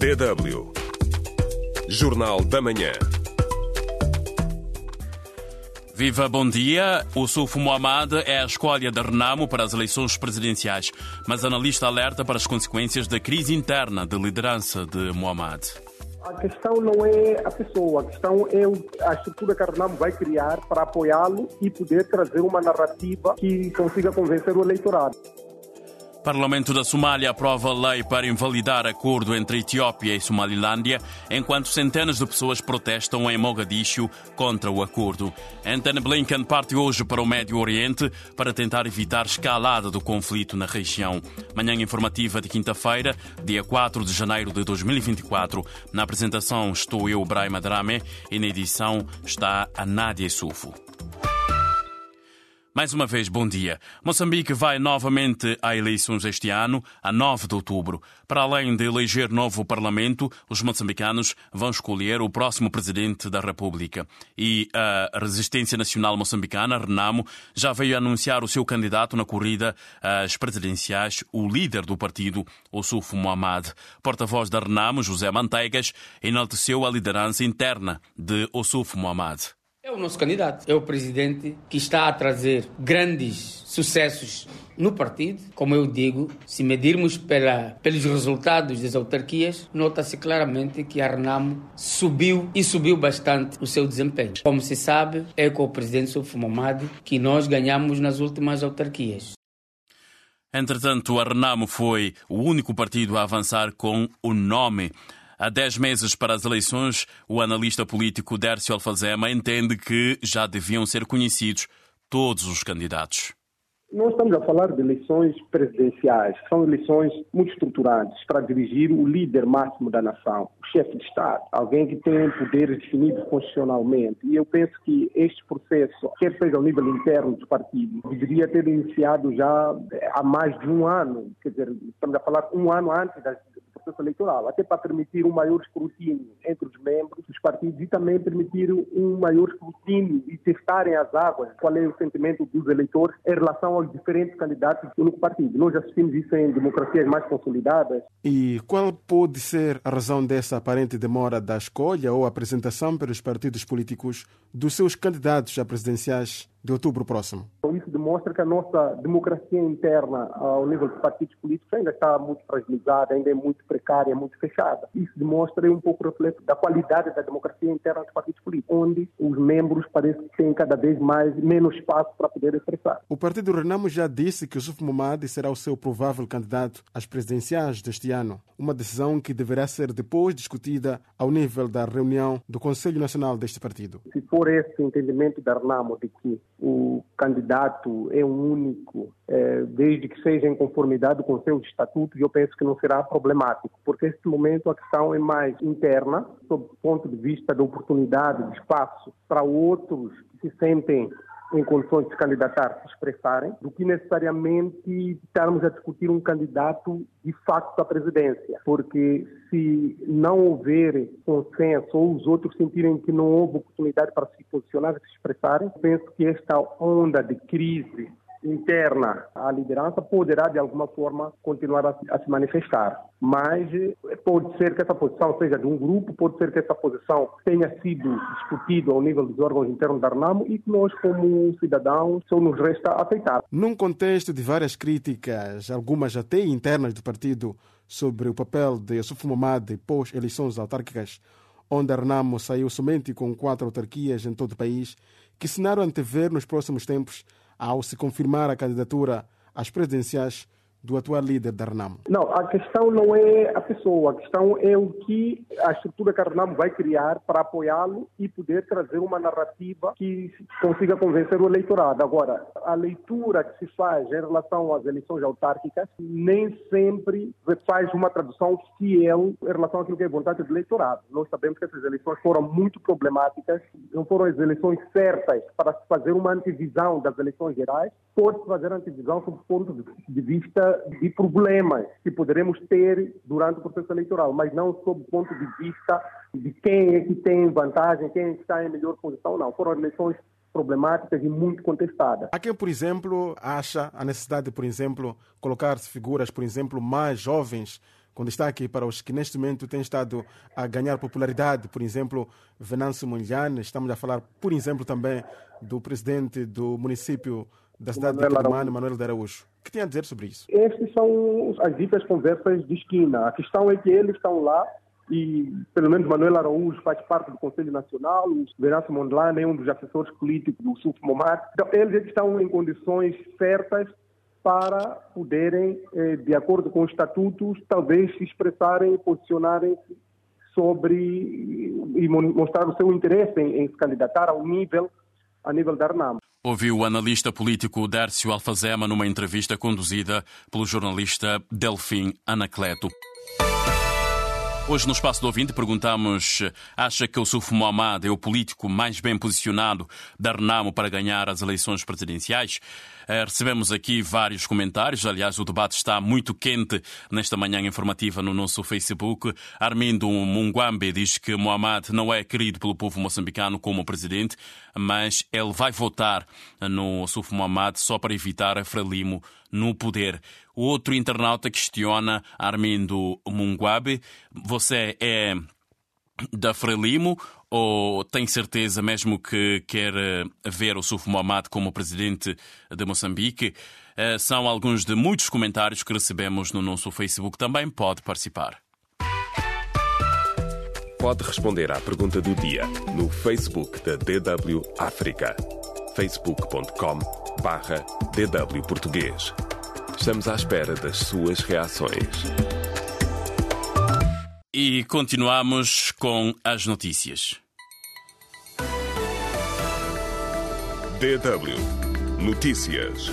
DW. Jornal da Manhã. Viva, bom dia. O Sufo Mohamed é a escolha da Renamo para as eleições presidenciais, mas analista alerta para as consequências da crise interna de liderança de Mohamed. A questão não é a pessoa, a questão é a estrutura que a Renamo vai criar para apoiá-lo e poder trazer uma narrativa que consiga convencer o eleitorado. Parlamento da Somália aprova lei para invalidar acordo entre Etiópia e Somalilândia, enquanto centenas de pessoas protestam em Mogadishu contra o acordo. Anthony Blinken parte hoje para o Médio Oriente para tentar evitar escalada do conflito na região. Manhã informativa de quinta-feira, dia 4 de janeiro de 2024. Na apresentação estou eu, Brahma Drame, e na edição está a Nádia Sufo. Mais uma vez, bom dia. Moçambique vai novamente a eleições este ano, a 9 de outubro. Para além de eleger novo Parlamento, os moçambicanos vão escolher o próximo Presidente da República. E a Resistência Nacional Moçambicana, Renamo, já veio anunciar o seu candidato na corrida às presidenciais, o líder do partido, Ossufo Mohamed. Porta-voz da Renamo, José Manteigas, enalteceu a liderança interna de Ossufo Mohamed. É o nosso candidato, é o presidente que está a trazer grandes sucessos no partido. Como eu digo, se medirmos pela, pelos resultados das autarquias, nota-se claramente que a Renamo subiu e subiu bastante o seu desempenho. Como se sabe, é com o presidente Soufo Mamadi que nós ganhamos nas últimas autarquias. Entretanto, a Renamo foi o único partido a avançar com o nome. Há 10 meses para as eleições, o analista político Dércio Alfazema entende que já deviam ser conhecidos todos os candidatos. Nós estamos a falar de eleições presidenciais, são eleições muito estruturadas para dirigir o líder máximo da nação, o chefe de Estado, alguém que tem poderes definidos constitucionalmente. E eu penso que este processo, quer seja ao nível interno dos partidos, deveria ter iniciado já há mais de um ano, quer dizer, estamos a falar um ano antes das processo eleitoral, até para permitir um maior escrutínio entre os membros dos partidos e também permitir um maior escrutínio e testarem as águas, qual é o sentimento dos eleitores em relação aos diferentes candidatos do único partido. Nós assistimos isso em democracias mais consolidadas. E qual pode ser a razão dessa aparente demora da escolha ou apresentação pelos partidos políticos dos seus candidatos a presidenciais de outubro próximo? Isso demonstra que a nossa democracia interna ao nível dos partidos políticos ainda está muito fragilizada, ainda é muito precária, muito fechada. Isso demonstra um pouco o reflexo da qualidade da democracia interna dos partidos políticos, onde os membros parecem que têm cada vez mais menos espaço para poder expressar. O Partido Renamo já disse que Yusuf Momadi será o seu provável candidato às presidenciais deste ano, uma decisão que deverá ser depois discutida ao nível da reunião do Conselho Nacional deste partido. Se for esse entendimento da Renamo de que o candidato é um único, é, desde que seja em conformidade com seus estatutos, eu penso que não será problemático, porque neste momento a questão é mais interna, sob o ponto de vista da oportunidade, de espaço para outros que se sentem em condições de candidatar, se expressarem, do que necessariamente estarmos a discutir um candidato de facto à presidência. Porque se não houver consenso ou os outros sentirem que não houve oportunidade para se posicionar, se expressarem, penso que esta onda de crise interna à liderança poderá de alguma forma continuar a, a, se manifestar. Mas pode ser que essa posição seja de um grupo, pode ser que essa posição tenha sido discutida ao nível dos órgãos internos da RNAMO e que nós, como cidadãos, só nos resta aceitar. Num contexto de várias críticas, algumas até internas do partido, sobre o papel de Yusuf Momad pós-eleições autárquicas, onde a saiu somente com quatro autarquias em todo o país, que cenário antever nos próximos tempos ao se confirmar a candidatura às presidenciais do atual líder da Renamo? Não, a questão não é a pessoa, a questão é o que a estrutura que a Renamo vai criar para apoiá-lo e poder trazer uma narrativa que consiga convencer o eleitorado. Agora, a leitura que se faz em relação às eleições autárquicas nem sempre faz uma tradução fiel em relação àquilo que é vontade do eleitorado. Nós sabemos que essas eleições foram muito problemáticas, não foram as eleições certas para se fazer uma antevisão das eleições gerais, pode-se fazer antevisão sob o ponto de vista de problemas que poderemos ter durante o processo eleitoral, mas não sob o ponto de vista de quem é que tem vantagem, quem é está em melhor posição, não. Foram eleições problemáticas e muito contestadas. Há quem, por exemplo, acha a necessidade de, por exemplo, colocar-se figuras, por exemplo, mais jovens com destaque para os que neste momento têm estado a ganhar popularidade, por exemplo, Venâncio Mundiane, estamos a falar, por exemplo, também do presidente do município da cidade Manuel de Quilomane, Manuel de Araújo. O que tem a dizer sobre isso? Estas são as ditas conversas de esquina. A questão é que eles estão lá e pelo menos Manuel Araújo faz parte do Conselho Nacional, o Venâncio Mondlane é um dos assessores políticos do Suf Momar. Então, eles estão em condições certas para poderem, eh, de acordo com os estatutos, talvez se expressarem e posicionarem-se sobre e mostrar o seu interesse em, em se candidatar ao nível a nível da RNAM. Ouviu o analista político Dércio Alfazema numa entrevista conduzida pelo jornalista Delfim Anacleto. Hoje, no Espaço do Ouvinte, perguntamos: acha que o Suf Mohamed é o político mais bem posicionado da Renamo para ganhar as eleições presidenciais? Eh, recebemos aqui vários comentários. Aliás, o debate está muito quente nesta manhã informativa no nosso Facebook. Armindo Munguambe diz que Mohamed não é querido pelo povo moçambicano como presidente, mas ele vai votar no Suf Mohamed só para evitar a Frelimo no poder. Outro internauta questiona Armindo Munguabe. Você é da Frelimo ou tem certeza mesmo que quer eh, ver o Suf Mohamed como presidente de Moçambique? Eh, são alguns de muitos comentários que recebemos no nosso Facebook. Também pode participar. Pode responder à pergunta do dia no Facebook da DW África. facebook.com barra DW Português. Estamos à espera das suas reações. E continuamos com as notícias. DW Notícias.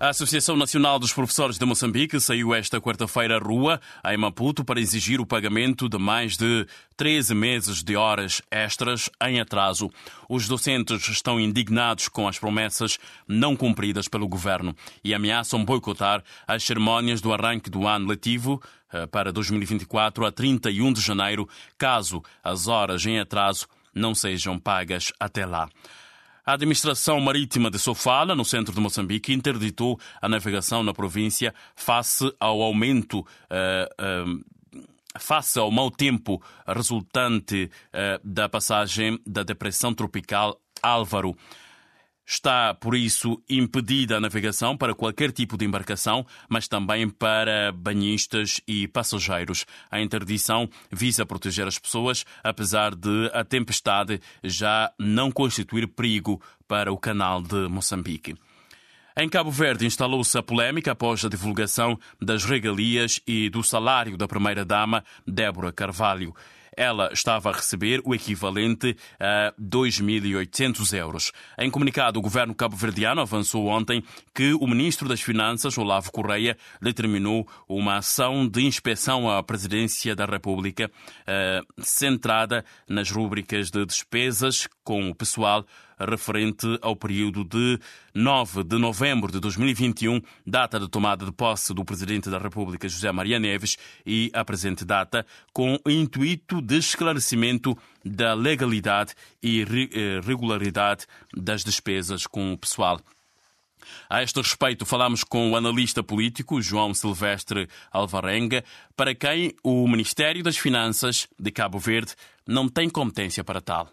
A Associação Nacional dos Professores de Moçambique saiu esta quarta-feira à rua, em Maputo, para exigir o pagamento de mais de 13 meses de horas extras em atraso. Os docentes estão indignados com as promessas não cumpridas pelo governo e ameaçam boicotar as cerimónias do arranque do ano letivo eh, para 2024 a 31 de janeiro, caso as horas em atraso não sejam pagas até lá. A administração marítima de Sofala, no centro de Moçambique, interditou a navegação na província face ao aumento. Uh, uh, face ao mau tempo resultante uh, da passagem da depressão tropical Álvaro. Está, por isso, impedida a navegação para qualquer tipo de embarcação, mas também para banhistas e passageiros. A interdição visa proteger as pessoas, apesar de a tempestade já não constituir perigo para o canal de Moçambique. Em Cabo Verde instalou-se a polémica após a divulgação das regalias e do salário da primeira-dama, Débora Carvalho ela estava a receber o equivalente a 2.800 euros. Em comunicado, o governo cabo-verdiano avançou ontem que o ministro das Finanças, Olavo Correia, determinou uma ação de inspeção à presidência da República eh, centrada nas rúbricas de despesas com o pessoal referente ao período de 9 de novembro de 2021, data de tomada de posse do Presidente da República, José Maria Neves, e a presente data, com o intuito de esclarecimento da legalidade e eh, regularidade das despesas com o pessoal. A este respeito, falamos com o analista político João Silvestre Alvarenga, para quem o Ministério das Finanças de Cabo Verde não tem competência para tal.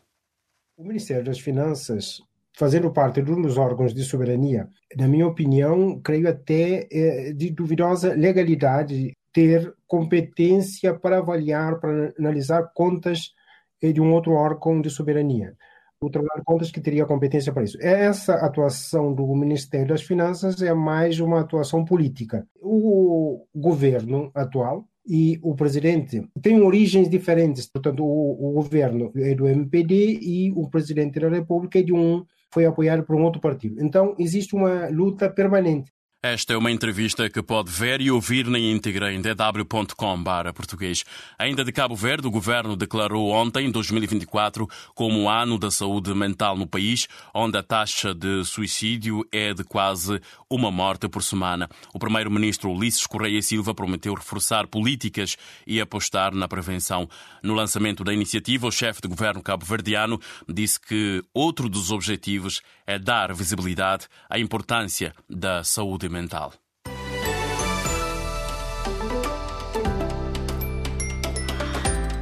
O Ministério das Finanças, fazendo parte de um dos órgãos de soberania, na minha opinião, creio até é, de duvidosa legalidade ter competência para avaliar, para analisar contas eh, de um outro órgão de soberania. O Tribunal de Contas que teria competência para isso. Essa atuação do Ministério das Finanças é mais uma atuação política. O governo atual, e o presidente têm origens diferentes. Portanto, o, o, governo é do MPD e o presidente da República é de um foi apoiado por um outro partido. Então, existe uma luta permanente. Esta é uma entrevista que pode ver e ouvir na íntegra em dw.com português. Ainda de Cabo Verde, o governo declarou ontem, 2024, como o ano da saúde mental no país, onde a taxa de suicídio é de quase uma morte por semana. O primeiro-ministro Ulisses Correia Silva prometeu reforçar políticas e apostar na prevenção. No lançamento da iniciativa, o chefe de governo cabo-verdiano disse que outro dos objetivos é dar visibilidade à importância da saúde mental.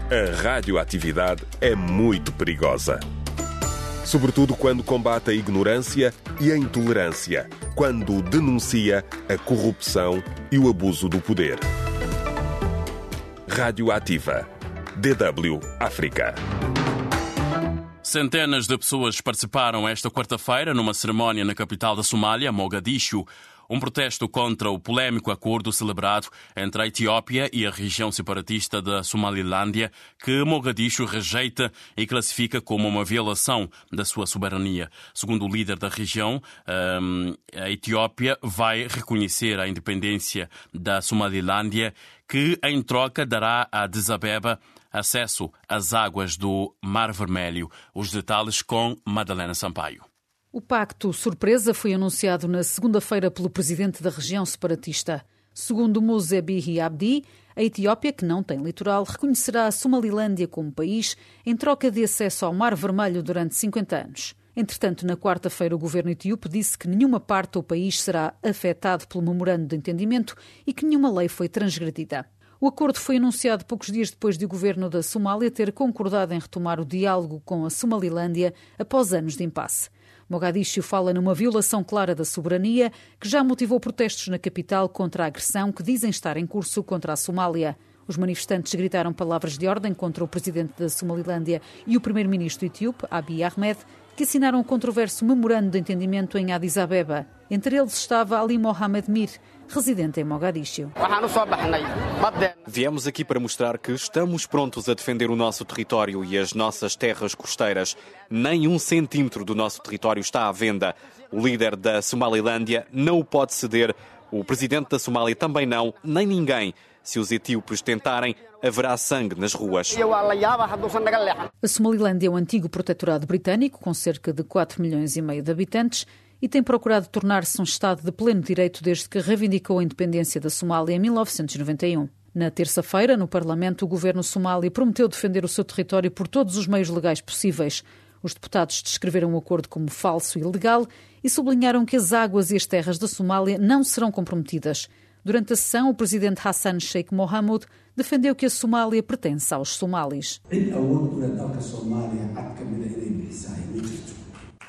A radioatividade é muito perigosa. Sobretudo quando combate a ignorância e a intolerância, quando denuncia a corrupção e o abuso do poder. Radioativa. DW África. Centenas de pessoas participaram esta quarta-feira numa cerimónia na capital da Somália, Mogadishu. Um protesto contra o polémico acordo celebrado entre a Etiópia e a região separatista da Somalilândia, que Mogadishu rejeita e classifica como uma violação da sua soberania. Segundo o líder da região, hum, a Etiópia vai reconhecer a independência da Somalilândia, que em troca dará a Addis Abeba acesso às águas do Mar Vermelho. Os detalhes com Madalena Sampaio. O pacto surpresa foi anunciado na segunda-feira pelo presidente da região separatista. Segundo Mose Bihi Abdi, a Etiópia, que não tem litoral, reconhecerá a Somalilândia como país em troca de acesso ao Mar Vermelho durante 50 anos. Entretanto, na quarta-feira, o governo etíope disse que nenhuma parte do país será afetado pelo memorando de entendimento e que nenhuma lei foi transgredida. O acordo foi anunciado poucos dias depois de o governo da Somália ter concordado em retomar o diálogo com a Somalilândia após anos de impasse. Mogadishu fala numa violação clara da soberania que já motivou protestos na capital contra a agressão que dizem estar em curso contra a Somália. Os manifestantes gritaram palavras de ordem contra o presidente da Somalilândia e o primeiro-ministro etíope, Abiy Ahmed, que assinaram o controverso memorando de entendimento em Addis Abeba. Entre eles estava Ali Mohamed Mir, residente em Mogadishu. Viemos aqui para mostrar que estamos prontos a defender o nosso território e as nossas terras costeiras. Nem um centímetro do nosso território está à venda. O líder da Somalilândia não o pode ceder. O presidente da Somália também não, nem ninguém. Se os etíopes tentarem, haverá sangue nas ruas. A Somalilândia é um antigo protetorado britânico, com cerca de 4 milhões e meio de habitantes, e tem procurado tornar-se um Estado de pleno direito desde que reivindicou a independência da Somália em 1991. Na terça-feira, no Parlamento, o governo somali prometeu defender o seu território por todos os meios legais possíveis. Os deputados descreveram o acordo como falso e ilegal e sublinharam que as águas e as terras da Somália não serão comprometidas. Durante a sessão, o presidente Hassan Sheikh Mohamud defendeu que a Somália pertence aos somalis.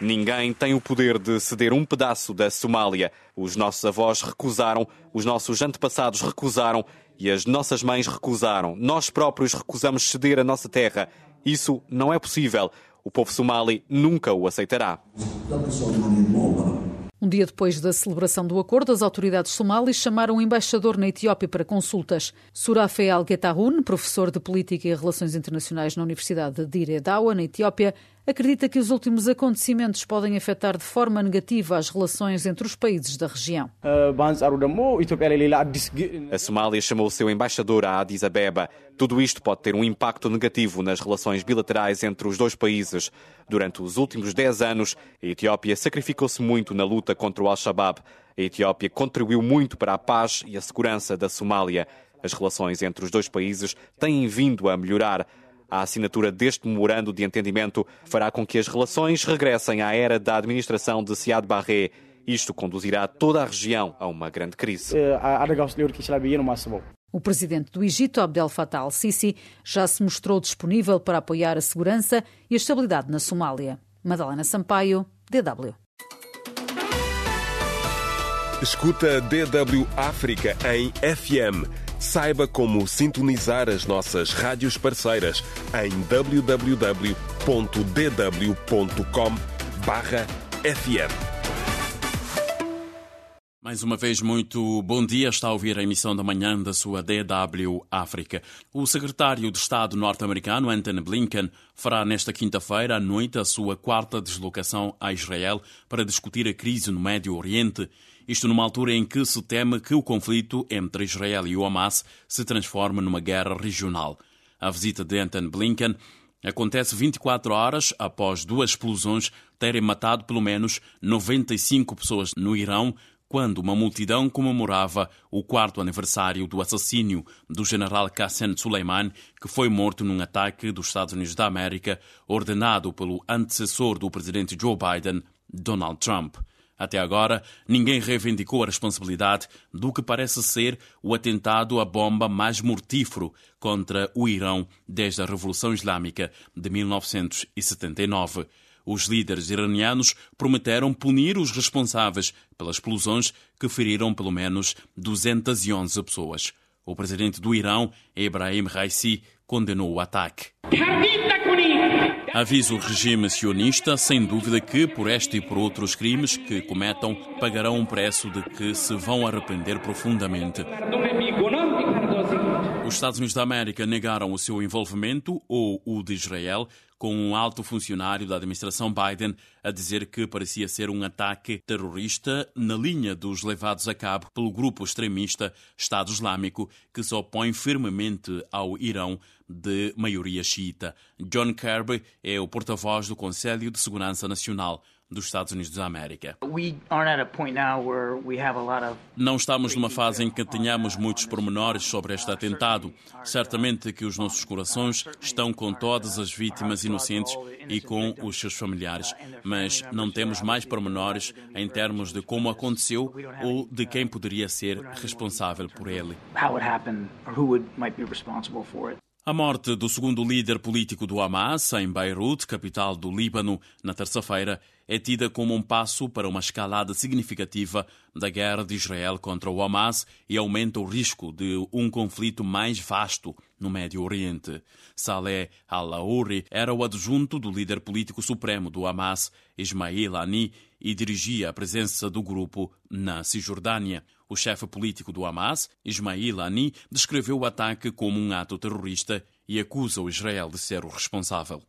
Ninguém tem o poder de ceder um pedaço da Somália. Os nossos avós recusaram, os nossos antepassados recusaram e as nossas mães recusaram. Nós próprios recusamos ceder a nossa terra. Isso não é possível. O povo somali nunca o aceitará. Um dia depois da celebração do acordo, as autoridades somalis chamaram um embaixador na Etiópia para consultas. Surafe Al-Getahun, professor de Política e Relações Internacionais na Universidade de Dire Dawa, na Etiópia, acredita que os últimos acontecimentos podem afetar de forma negativa as relações entre os países da região. A Somália chamou o seu embaixador a Addis Abeba. Tudo isto pode ter um impacto negativo nas relações bilaterais entre os dois países. Durante os últimos 10 anos, a Etiópia sacrificou-se muito na luta contra o Al-Shabaab. A Etiópia contribuiu muito para a paz e a segurança da Somália. As relações entre os dois países têm vindo a melhorar. A assinatura deste memorando de entendimento fará com que as relações regressem à era da administração de Siad Barré. Isto conduzirá toda a região a uma grande crise. O presidente do Egito, Abdel Fattah al-Sisi, já se mostrou disponível para apoiar a segurança e a estabilidade na Somália. Madalena Sampaio, DW. Escuta DW África em FM. Saiba como sintonizar as nossas rádios parceiras em www.dw.com/fm. Mais uma vez, muito bom dia. Está a ouvir a emissão da manhã da sua DW África. O secretário de Estado norte-americano, Anthony Blinken, fará nesta quinta-feira à noite a sua quarta deslocação a Israel para discutir a crise no Médio Oriente. Isto numa altura em que se teme que o conflito entre Israel e o Hamas se transforme numa guerra regional. A visita de Anthony Blinken acontece 24 horas após duas explosões terem matado pelo menos 95 pessoas no Irão quando uma multidão comemorava o quarto aniversário do assassínio do general Qassem Soleimani, que foi morto num ataque dos Estados Unidos da América ordenado pelo antecessor do presidente Joe Biden, Donald Trump. Até agora, ninguém reivindicou a responsabilidade do que parece ser o atentado à bomba mais mortífero contra o Irão desde a Revolução Islâmica de 1979. Os líderes iranianos prometeram punir os responsáveis pelas explosões que feriram pelo menos 211 pessoas. O presidente do Irão, Ebrahim Raisi, condenou o ataque. Avisa o regime sionista, sem dúvida que, por este e por outros crimes que cometam, pagarão um preço de que se vão arrepender profundamente. Os Estados Unidos da América negaram o seu envolvimento, ou o de Israel, com um alto funcionário da administração Biden a dizer que parecia ser um ataque terrorista na linha dos levados a cabo pelo grupo extremista Estado Islâmico, que se opõe firmemente ao Irão de maioria xiita. John Kirby é o porta-voz do Conselho de Segurança Nacional dos Estados Unidos da América. Não estamos numa fase em que tenhamos muitos pormenores sobre este atentado. Certamente que os nossos corações estão com todas as vítimas inocentes e com os seus familiares, mas não temos mais pormenores em termos de como aconteceu ou de quem poderia ser responsável por ele. A morte do segundo líder político do Hamas, em Beirut, capital do Líbano, na terça-feira, é tida como um passo para uma escalada significativa da guerra de Israel contra o Hamas e aumenta o risco de um conflito mais vasto no Médio Oriente. Saleh al-Aouri era o adjunto do líder político supremo do Hamas, Ismail Hani, e dirigia a presença do grupo na Cisjordânia. O chefe político do Hamas, Ismail Hani, descreveu o ataque como um ato terrorista e acusa o Israel de ser o responsável.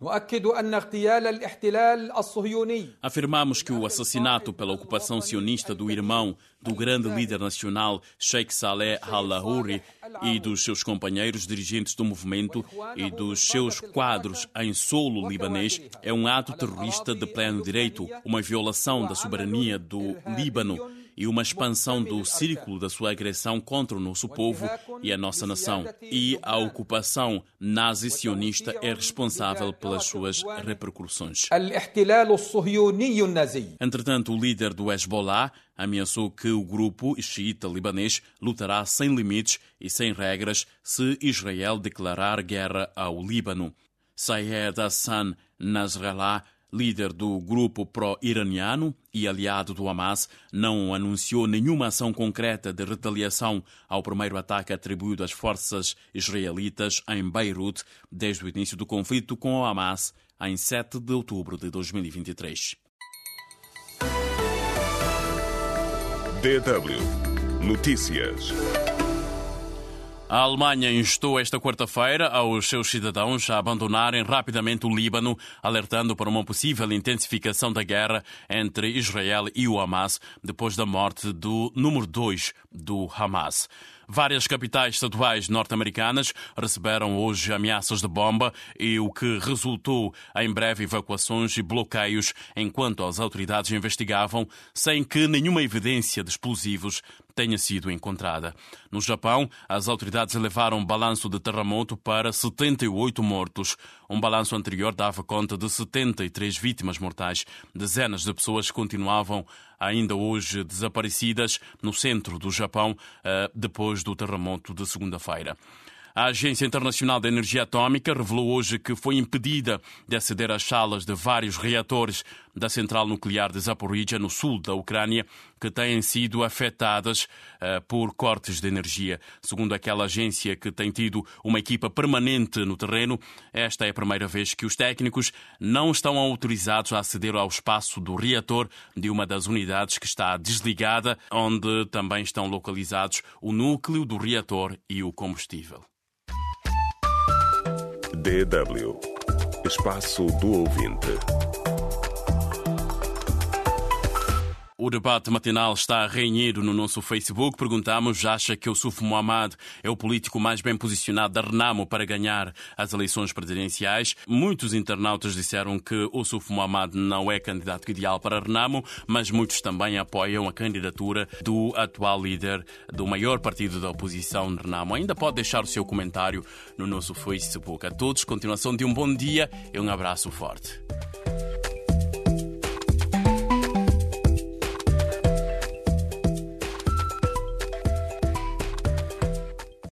Afirmamos que o assassinato pela ocupação sionista do irmão do grande líder nacional Sheikh Saleh al-Lahouri e dos seus companheiros dirigentes do movimento e dos seus quadros em solo libanês é um ato terrorista de pleno direito, uma violação da soberania do Líbano e uma expansão do círculo da sua agressão contra o nosso povo e a nossa nação. E a ocupação nazi-sionista é responsável pelas suas repercussões. Entretanto, o líder do Hezbollah ameaçou que o grupo xiita libanês lutará sem limites e sem regras se Israel declarar guerra ao Líbano. Sayed Hassan Nasrallah líder do grupo pró-iraniano e aliado do Hamas, não anunciou nenhuma ação concreta de retaliação ao primeiro ataque atribuído às forças israelitas em Beirut desde o início do conflito com o Hamas em 7 de outubro de 2023. DW Notícias. A Alemanha instou esta quarta-feira aos seus cidadãos a abandonarem rapidamente o Líbano, alertando para uma possível intensificação da guerra entre Israel e o Hamas depois da morte do número 2 do Hamas. Várias capitais estaduais norte-americanas receberam hoje ameaças de bomba e o que resultou em breve evacuações e bloqueios enquanto as autoridades investigavam sem que nenhuma evidência de explosivos tenha sido encontrada. No Japão, as autoridades elevaram o balanço de terremoto para 78 mortos. Um balanço anterior dava conta de 73 vítimas mortais. Dezenas de pessoas continuavam ainda hoje desaparecidas no centro do Japão eh, depois do terremoto de segunda-feira. A Agência Internacional de Energia Atômica revelou hoje que foi impedida de aceder às salas de vários reatores da central nuclear de Zaporizhia, no sul da Ucrânia, que têm sido afetadas uh, por cortes de energia. Segundo aquela agência que tem tido uma equipa permanente no terreno, esta é a primeira vez que os técnicos não estão autorizados a aceder ao espaço do reator de uma das unidades que está desligada, onde também estão localizados o núcleo do reator e o combustível. DW Espaço do Ouvinte. O debate matinal está renhido no nosso Facebook. Perguntamos: acha que o Suf Mohamed é o político mais bem posicionado da Renamo para ganhar as eleições presidenciais? Muitos internautas disseram que o Suf Mohamed não é candidato ideal para a Renamo, mas muitos também apoiam a candidatura do atual líder do maior partido da oposição, Renamo. Ainda pode deixar o seu comentário no nosso Facebook. A todos, continuação de um bom dia e um abraço forte.